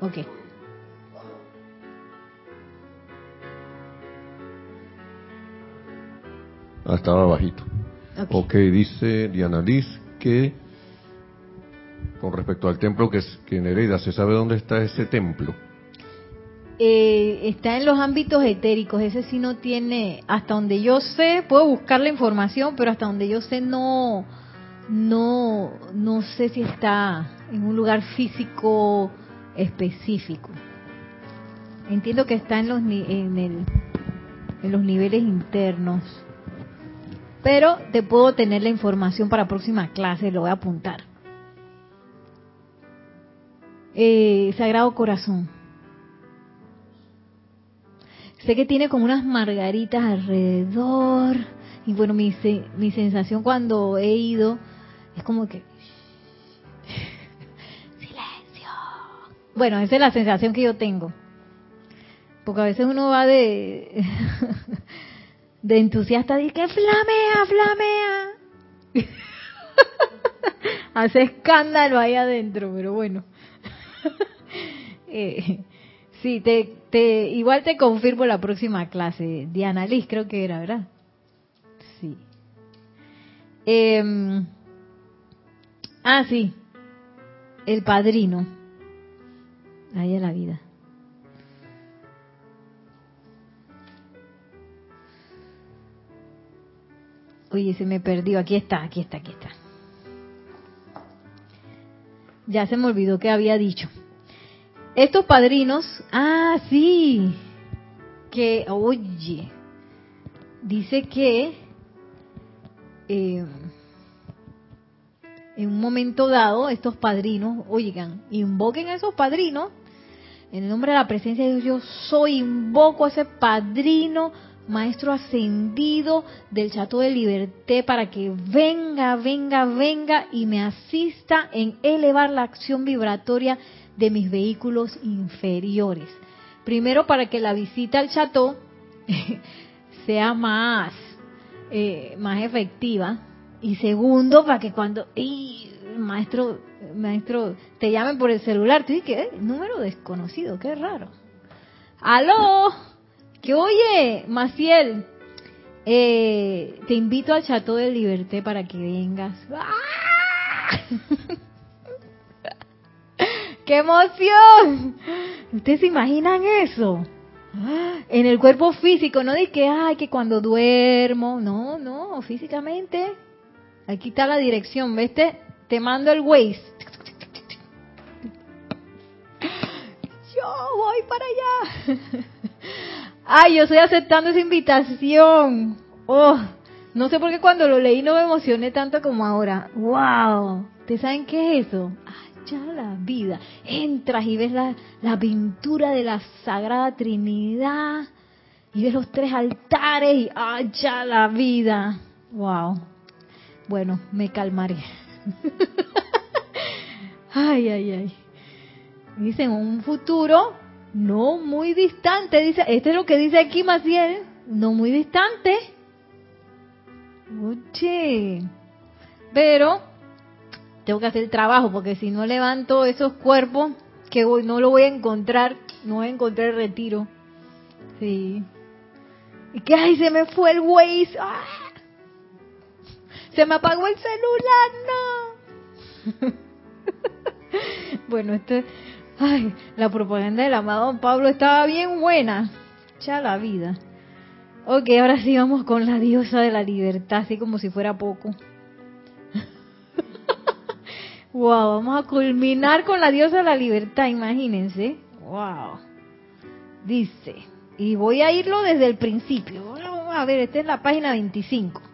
Speaker 1: Ok.
Speaker 2: Ah, estaba bajito. Okay. ok, dice Diana Liz que con respecto al templo que, que en Hereda, ¿se sabe dónde está ese templo?
Speaker 1: Eh, está en los ámbitos etéricos, ese sí no tiene, hasta donde yo sé, puedo buscar la información, pero hasta donde yo sé no, no, no sé si está en un lugar físico específico. Entiendo que está en los, en, el, en los niveles internos. Pero te puedo tener la información para próxima clase, lo voy a apuntar. Eh, Sagrado Corazón. Sé que tiene como unas margaritas alrededor. Y bueno, mi, mi sensación cuando he ido es como que... Silencio. Bueno, esa es la sensación que yo tengo. Porque a veces uno va de... de entusiasta y que flamea, flamea. Hace escándalo ahí adentro, pero bueno. eh, sí, te, te, igual te confirmo la próxima clase. Diana Liz creo que era, ¿verdad? Sí. Eh, Ah, sí. El padrino. Ahí es la vida. Oye, se me perdió. Aquí está, aquí está, aquí está. Ya se me olvidó que había dicho. Estos padrinos, ah, sí, que, oye, dice que eh, en un momento dado estos padrinos, oigan, invoquen a esos padrinos, en el nombre de la presencia de Dios, yo soy, invoco a ese padrino, maestro ascendido del Chato de Liberté, para que venga, venga, venga y me asista en elevar la acción vibratoria de mis vehículos inferiores. Primero para que la visita al Chato sea más, eh, más efectiva, y segundo, para que cuando maestro, maestro, te llamen por el celular, tú dices, ¿qué? Número desconocido, qué raro. ¡Aló! Que oye, Maciel, eh, te invito al Chateau de Liberté para que vengas. ¡Ah! ¡Qué emoción! ¿Ustedes se imaginan eso? En el cuerpo físico, no de que, ay, que cuando duermo, no, no, físicamente. Aquí está la dirección, ¿ves? Te mando el Waze. Yo voy para allá. Ay, yo estoy aceptando esa invitación. Oh, no sé por qué cuando lo leí no me emocioné tanto como ahora. ¡Wow! ¿Ustedes saben qué es eso? ya la vida. Entras y ves la, la pintura de la Sagrada Trinidad y ves los tres altares y ya la vida! ¡Wow! Bueno, me calmaré. ay, ay, ay. Dicen un futuro no muy distante, dice, este es lo que dice aquí Maciel, no muy distante. Oye, pero tengo que hacer el trabajo porque si no levanto esos cuerpos que hoy no lo voy a encontrar, no voy a encontrar el retiro. Sí. Y que ay, se me fue el Waze. ¡Ah! Se me apagó el celular, no. bueno, esto ay, la propaganda del amado Pablo estaba bien buena. Ya la vida. Ok, ahora sí vamos con la diosa de la libertad, así como si fuera poco. wow, vamos a culminar con la diosa de la libertad, imagínense. Wow. Dice, y voy a irlo desde el principio. Vamos a ver, esta es la página 25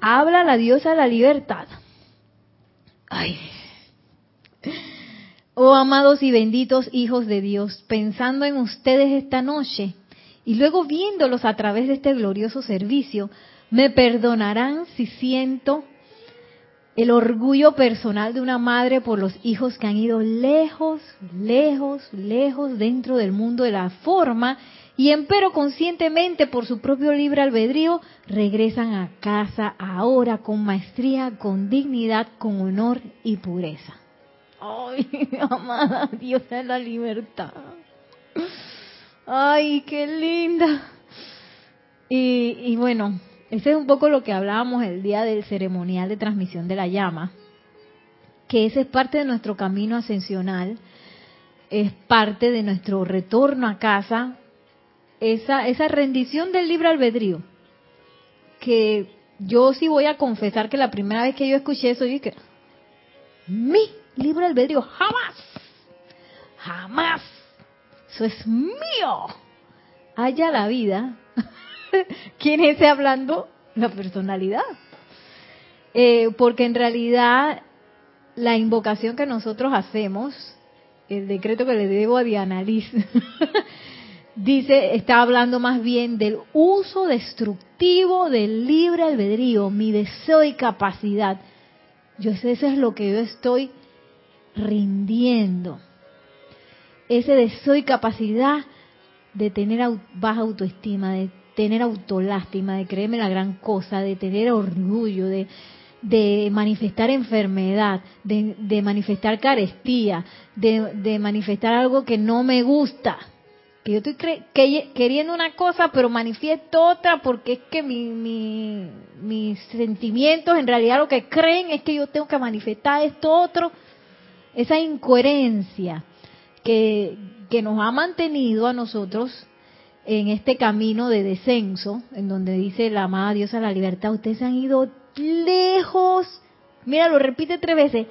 Speaker 1: habla la diosa de la libertad. Ay. Oh amados y benditos hijos de Dios, pensando en ustedes esta noche y luego viéndolos a través de este glorioso servicio, me perdonarán si siento el orgullo personal de una madre por los hijos que han ido lejos, lejos, lejos dentro del mundo de la forma y empero conscientemente por su propio libre albedrío regresan a casa ahora con maestría, con dignidad, con honor y pureza. Ay, amada Dios de la libertad. Ay, qué linda. Y, y bueno, ese es un poco lo que hablábamos el día del ceremonial de transmisión de la llama, que ese es parte de nuestro camino ascensional, es parte de nuestro retorno a casa esa, esa rendición del libre albedrío, que yo sí voy a confesar que la primera vez que yo escuché eso, dije, mi libre albedrío, jamás, jamás, eso es mío. Haya la vida. ¿Quién es ese hablando? La personalidad. Eh, porque en realidad la invocación que nosotros hacemos, el decreto que le debo a Diana Liz, dice, está hablando más bien del uso destructivo del libre albedrío, mi deseo y capacidad. Yo sé, eso es lo que yo estoy rindiendo. Ese deseo y capacidad de tener baja autoestima, de tener autolástima, de creerme la gran cosa, de tener orgullo, de, de manifestar enfermedad, de, de manifestar carestía, de, de manifestar algo que no me gusta que yo estoy queriendo una cosa pero manifiesto otra porque es que mi, mis sentimientos en realidad lo que creen es que yo tengo que manifestar esto otro, esa incoherencia que, nos ha mantenido a nosotros en este camino de descenso, en donde dice la amada diosa la libertad, ustedes han ido lejos, mira, lo repite tres veces,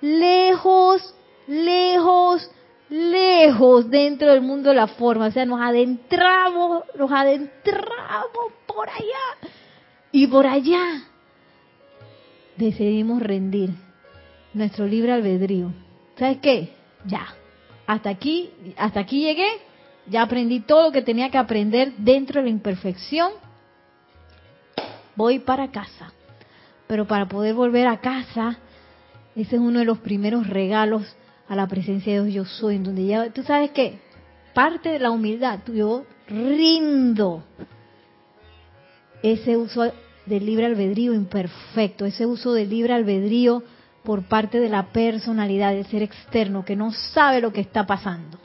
Speaker 1: lejos, lejos, lejos dentro del mundo de la forma, o sea, nos adentramos, nos adentramos por allá y por allá decidimos rendir nuestro libre albedrío. ¿Sabes qué? Ya, hasta aquí, hasta aquí llegué, ya aprendí todo lo que tenía que aprender dentro de la imperfección. Voy para casa. Pero para poder volver a casa, ese es uno de los primeros regalos a la presencia de Dios yo soy, en donde ya, tú sabes que parte de la humildad, yo rindo ese uso del libre albedrío imperfecto, ese uso del libre albedrío por parte de la personalidad, del ser externo, que no sabe lo que está pasando.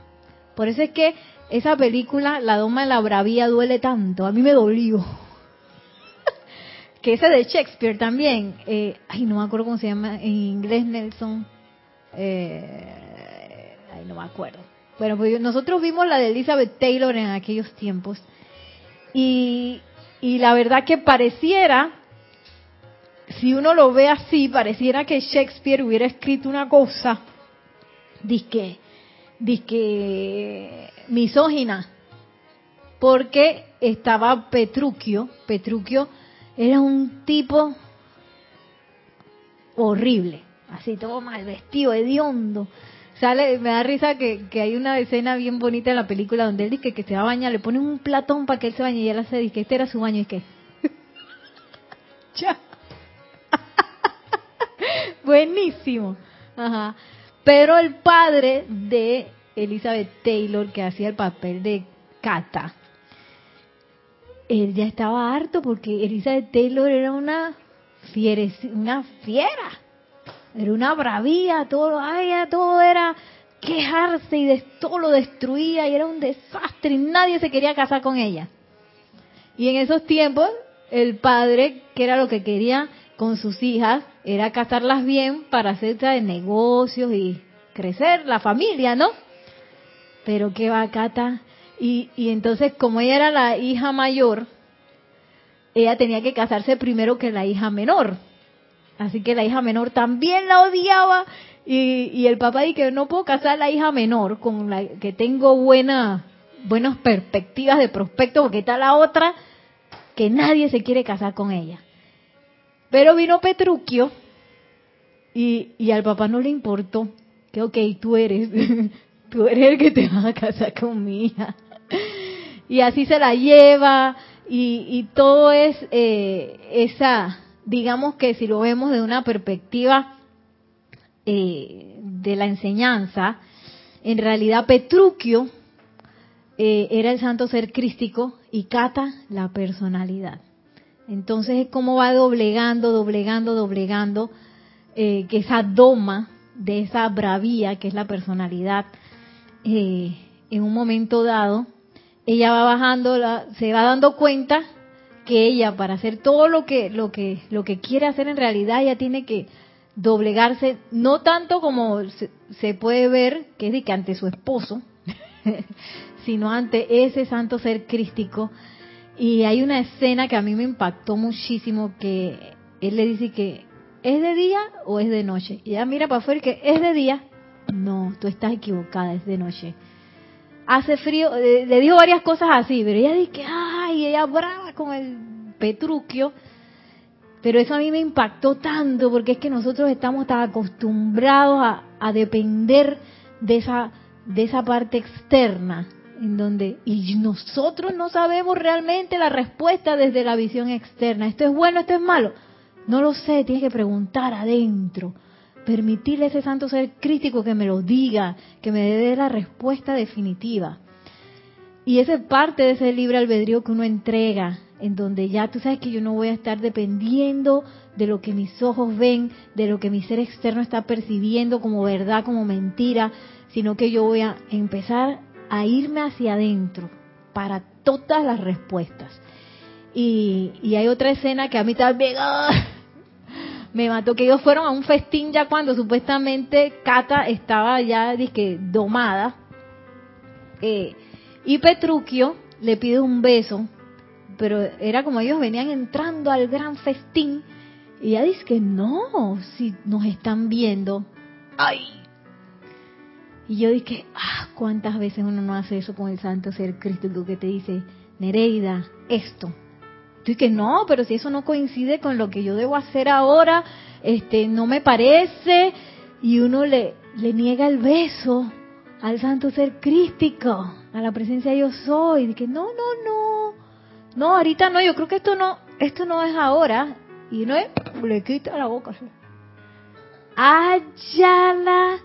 Speaker 1: Por eso es que esa película, La Doma de la Bravía, duele tanto. A mí me dolió. que ese de Shakespeare también. Eh, ay, no me acuerdo cómo se llama en inglés, Nelson. Eh, ay, no me acuerdo. Bueno, pues nosotros vimos la de Elizabeth Taylor en aquellos tiempos. Y, y la verdad que pareciera, si uno lo ve así, pareciera que Shakespeare hubiera escrito una cosa, disque, disque misógina, porque estaba Petruchio, Petruchio era un tipo horrible, así todo mal vestido, hediondo. Sale, me da risa que, que, hay una escena bien bonita en la película donde él dice que, se va a bañar, le ponen un platón para que él se bañe y él hace, dice que este era su baño y que... Buenísimo. Ajá. Pero el padre de Elizabeth Taylor, que hacía el papel de Kata, él ya estaba harto porque Elizabeth Taylor era una fiera, una fiera, era una bravía, todo, ay, todo era quejarse y de, todo lo destruía y era un desastre y nadie se quería casar con ella. Y en esos tiempos, el padre, que era lo que quería con sus hijas, era casarlas bien para hacer de negocios y crecer la familia, ¿no? Pero qué bacata. Y, y entonces, como ella era la hija mayor, ella tenía que casarse primero que la hija menor. Así que la hija menor también la odiaba y, y el papá dice que no puedo casar a la hija menor con la que tengo buena, buenas perspectivas de prospecto porque está la otra que nadie se quiere casar con ella. Pero vino Petruchio y, y al papá no le importó que, ok, tú eres, tú eres el que te vas a casar con mi hija. Y así se la lleva y, y todo es eh, esa, digamos que si lo vemos de una perspectiva eh, de la enseñanza, en realidad Petruchio eh, era el santo ser crístico y Cata la personalidad. Entonces es como va doblegando, doblegando, doblegando, eh, que esa doma de esa bravía que es la personalidad, eh, en un momento dado, ella va bajando, la, se va dando cuenta que ella para hacer todo lo que lo que lo que quiere hacer en realidad ella tiene que doblegarse no tanto como se, puede ver que es de que ante su esposo sino ante ese santo ser crístico y hay una escena que a mí me impactó muchísimo que él le dice que ¿es de día o es de noche? Y ella mira para afuera que ¿es de día? No, tú estás equivocada, es de noche. Hace frío, eh, le dijo varias cosas así, pero ella dice que, ay, ella brava con el Petruquio. Pero eso a mí me impactó tanto porque es que nosotros estamos tan acostumbrados a, a depender de esa, de esa parte externa en donde y nosotros no sabemos realmente la respuesta desde la visión externa. Esto es bueno, esto es malo. No lo sé, tienes que preguntar adentro. Permitirle a ese santo ser crítico que me lo diga, que me dé la respuesta definitiva. Y esa es parte de ese libre albedrío que uno entrega, en donde ya tú sabes que yo no voy a estar dependiendo de lo que mis ojos ven, de lo que mi ser externo está percibiendo como verdad, como mentira, sino que yo voy a empezar a irme hacia adentro para todas las respuestas. Y, y hay otra escena que a mí también ¡ah! Me mató, que ellos fueron a un festín ya cuando supuestamente Cata estaba ya dizque, domada. Eh, y Petruchio le pide un beso, pero era como ellos venían entrando al gran festín. Y ella dice que no, si nos están viendo. ¡Ay! Y yo dije, ah, ¿cuántas veces uno no hace eso con el santo ser crístico que te dice, Nereida, esto? Tú dices, no, pero si eso no coincide con lo que yo debo hacer ahora, este, no me parece. Y uno le, le niega el beso al santo ser crístico, a la presencia yo soy. Y dije, no, no, no. No, ahorita no, yo creo que esto no, esto no es ahora. Y uno le quita la boca. Ayala.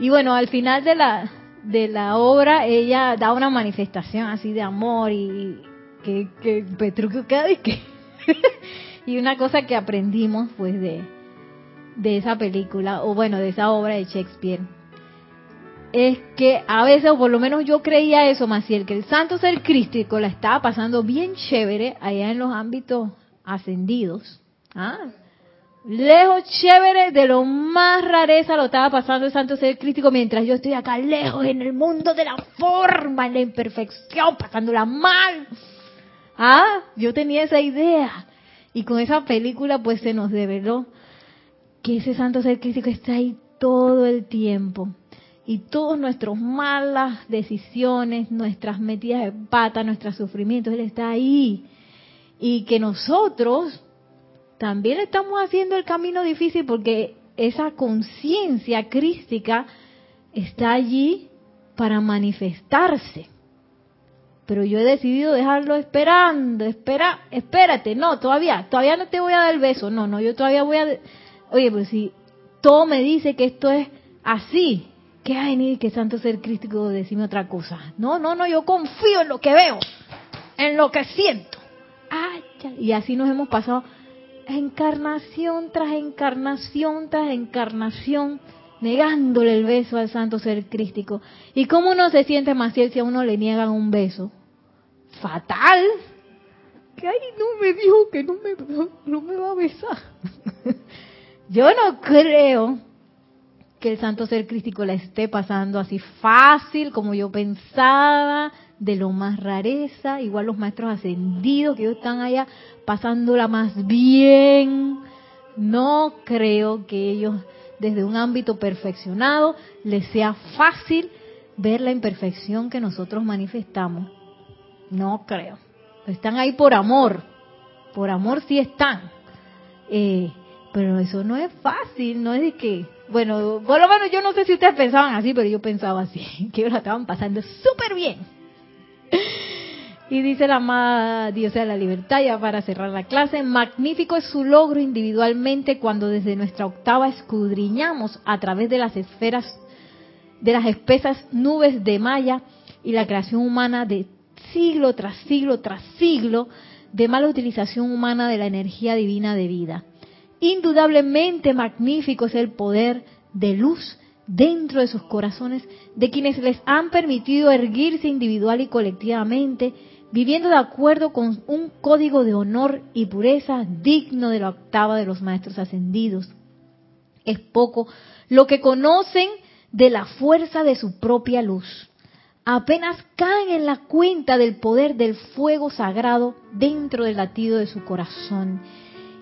Speaker 1: Y bueno, al final de la, de la obra, ella da una manifestación así de amor y, que, que Petruchio queda y que... y una cosa que aprendimos pues de, de esa película, o bueno, de esa obra de Shakespeare, es que a veces, o por lo menos yo creía eso, Maciel, que el santo ser crístico la estaba pasando bien chévere allá en los ámbitos ascendidos. ¿ah? Lejos chévere de lo más rareza lo estaba pasando el santo ser crístico mientras yo estoy acá lejos en el mundo de la forma, en la imperfección, pasándola mal. Ah, yo tenía esa idea. Y con esa película pues se nos develó que ese santo ser crítico está ahí todo el tiempo y todas nuestras malas decisiones, nuestras metidas de pata, nuestros sufrimientos, Él está ahí. Y que nosotros también estamos haciendo el camino difícil porque esa conciencia crística está allí para manifestarse. Pero yo he decidido dejarlo esperando, espera, espérate, no, todavía, todavía no te voy a dar el beso, no, no, yo todavía voy a, oye, pues si todo me dice que esto es así, ¿qué hay ni que santo ser crítico decirme otra cosa? No, no, no, yo confío en lo que veo, en lo que siento. Ay, y así nos hemos pasado encarnación tras encarnación tras encarnación, negándole el beso al santo ser crístico. ¿Y cómo uno se siente, Maciel, si a uno le niegan un beso? Fatal. Que ay, no me dijo que no me, no me va a besar. Yo no creo que el santo ser crístico la esté pasando así fácil como yo pensaba, de lo más rareza, igual los maestros ascendidos que ellos están allá pasándola más bien. No creo que ellos desde un ámbito perfeccionado les sea fácil ver la imperfección que nosotros manifestamos. No creo. Están ahí por amor. Por amor sí están. Eh, pero eso no es fácil, no es de que, bueno, por lo menos yo no sé si ustedes pensaban así, pero yo pensaba así, que la estaban pasando súper bien. Y dice la amada diosa de la libertad, ya para cerrar la clase, magnífico es su logro individualmente cuando desde nuestra octava escudriñamos a través de las esferas, de las espesas nubes de Maya y la creación humana de siglo tras siglo tras siglo de mala utilización humana de la energía divina de vida. Indudablemente magnífico es el poder de luz dentro de sus corazones de quienes les han permitido erguirse individual y colectivamente, viviendo de acuerdo con un código de honor y pureza digno de la octava de los maestros ascendidos. Es poco lo que conocen de la fuerza de su propia luz. Apenas caen en la cuenta del poder del fuego sagrado dentro del latido de su corazón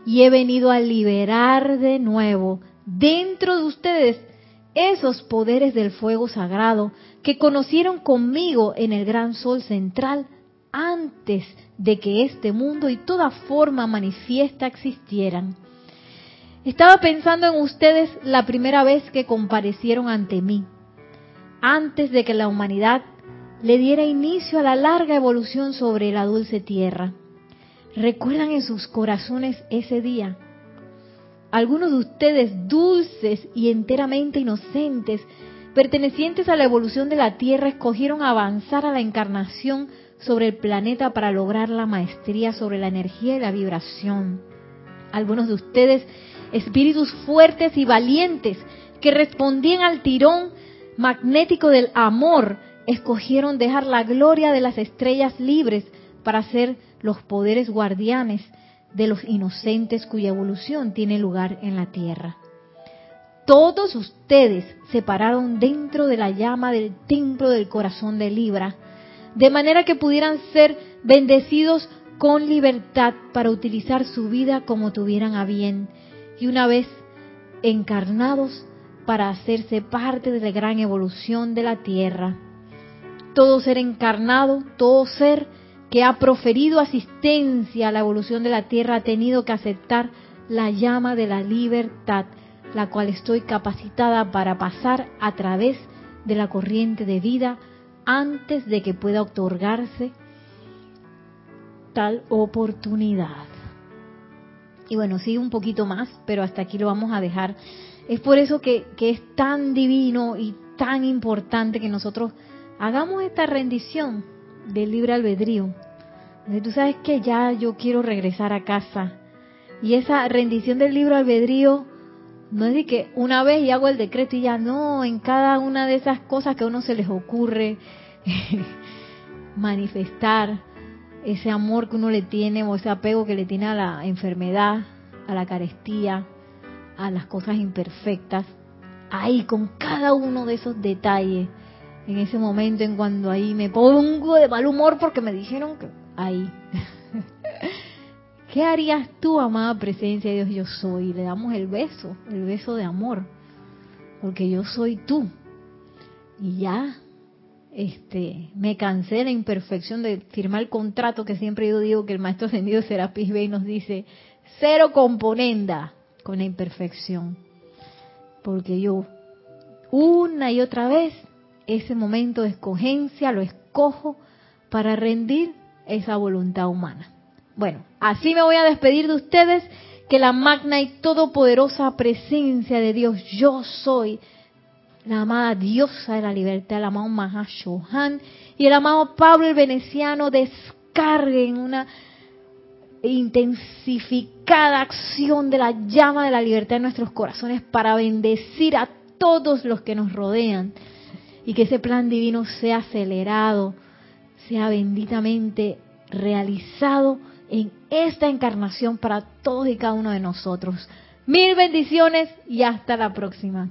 Speaker 1: y he venido a liberar de nuevo dentro de ustedes esos poderes del fuego sagrado que conocieron conmigo en el gran sol central antes de que este mundo y toda forma manifiesta existieran. Estaba pensando en ustedes la primera vez que comparecieron ante mí, antes de que la humanidad le diera inicio a la larga evolución sobre la dulce tierra. ¿Recuerdan en sus corazones ese día? Algunos de ustedes dulces y enteramente inocentes, pertenecientes a la evolución de la Tierra, escogieron avanzar a la encarnación sobre el planeta para lograr la maestría sobre la energía y la vibración. Algunos de ustedes, espíritus fuertes y valientes, que respondían al tirón magnético del amor, escogieron dejar la gloria de las estrellas libres para ser los poderes guardianes de los inocentes cuya evolución tiene lugar en la tierra. Todos ustedes se pararon dentro de la llama del templo del corazón de Libra, de manera que pudieran ser bendecidos con libertad para utilizar su vida como tuvieran a bien, y una vez encarnados para hacerse parte de la gran evolución de la tierra. Todo ser encarnado, todo ser que ha proferido asistencia a la evolución de la Tierra ha tenido que aceptar la llama de la libertad, la cual estoy capacitada para pasar a través de la corriente de vida antes de que pueda otorgarse tal oportunidad. Y bueno, sigue un poquito más, pero hasta aquí lo vamos a dejar. Es por eso que, que es tan divino y tan importante que nosotros hagamos esta rendición del libre albedrío. Tú sabes que ya yo quiero regresar a casa. Y esa rendición del libro albedrío No es de que una vez y hago el decreto y ya no, en cada una de esas cosas que a uno se les ocurre manifestar ese amor que uno le tiene o ese apego que le tiene a la enfermedad, a la carestía, a las cosas imperfectas. Ahí, con cada uno de esos detalles, en ese momento en cuando ahí me pongo de mal humor porque me dijeron que ahí. ¿Qué harías tú, amada presencia de Dios yo soy? Le damos el beso, el beso de amor, porque yo soy tú. Y ya, este, me cansé de la imperfección de firmar el contrato que siempre yo digo que el maestro ascendido Serapis Bey nos dice, cero componenda con la imperfección. Porque yo, una y otra vez, ese momento de escogencia lo escojo para rendir esa voluntad humana. Bueno, así me voy a despedir de ustedes, que la magna y todopoderosa presencia de Dios, yo soy, la amada diosa de la libertad, el amado Mahashohan y el amado Pablo el Veneciano descarguen una intensificada acción de la llama de la libertad en nuestros corazones para bendecir a todos los que nos rodean. Y que ese plan divino sea acelerado, sea benditamente realizado en esta encarnación para todos y cada uno de nosotros. Mil bendiciones y hasta la próxima.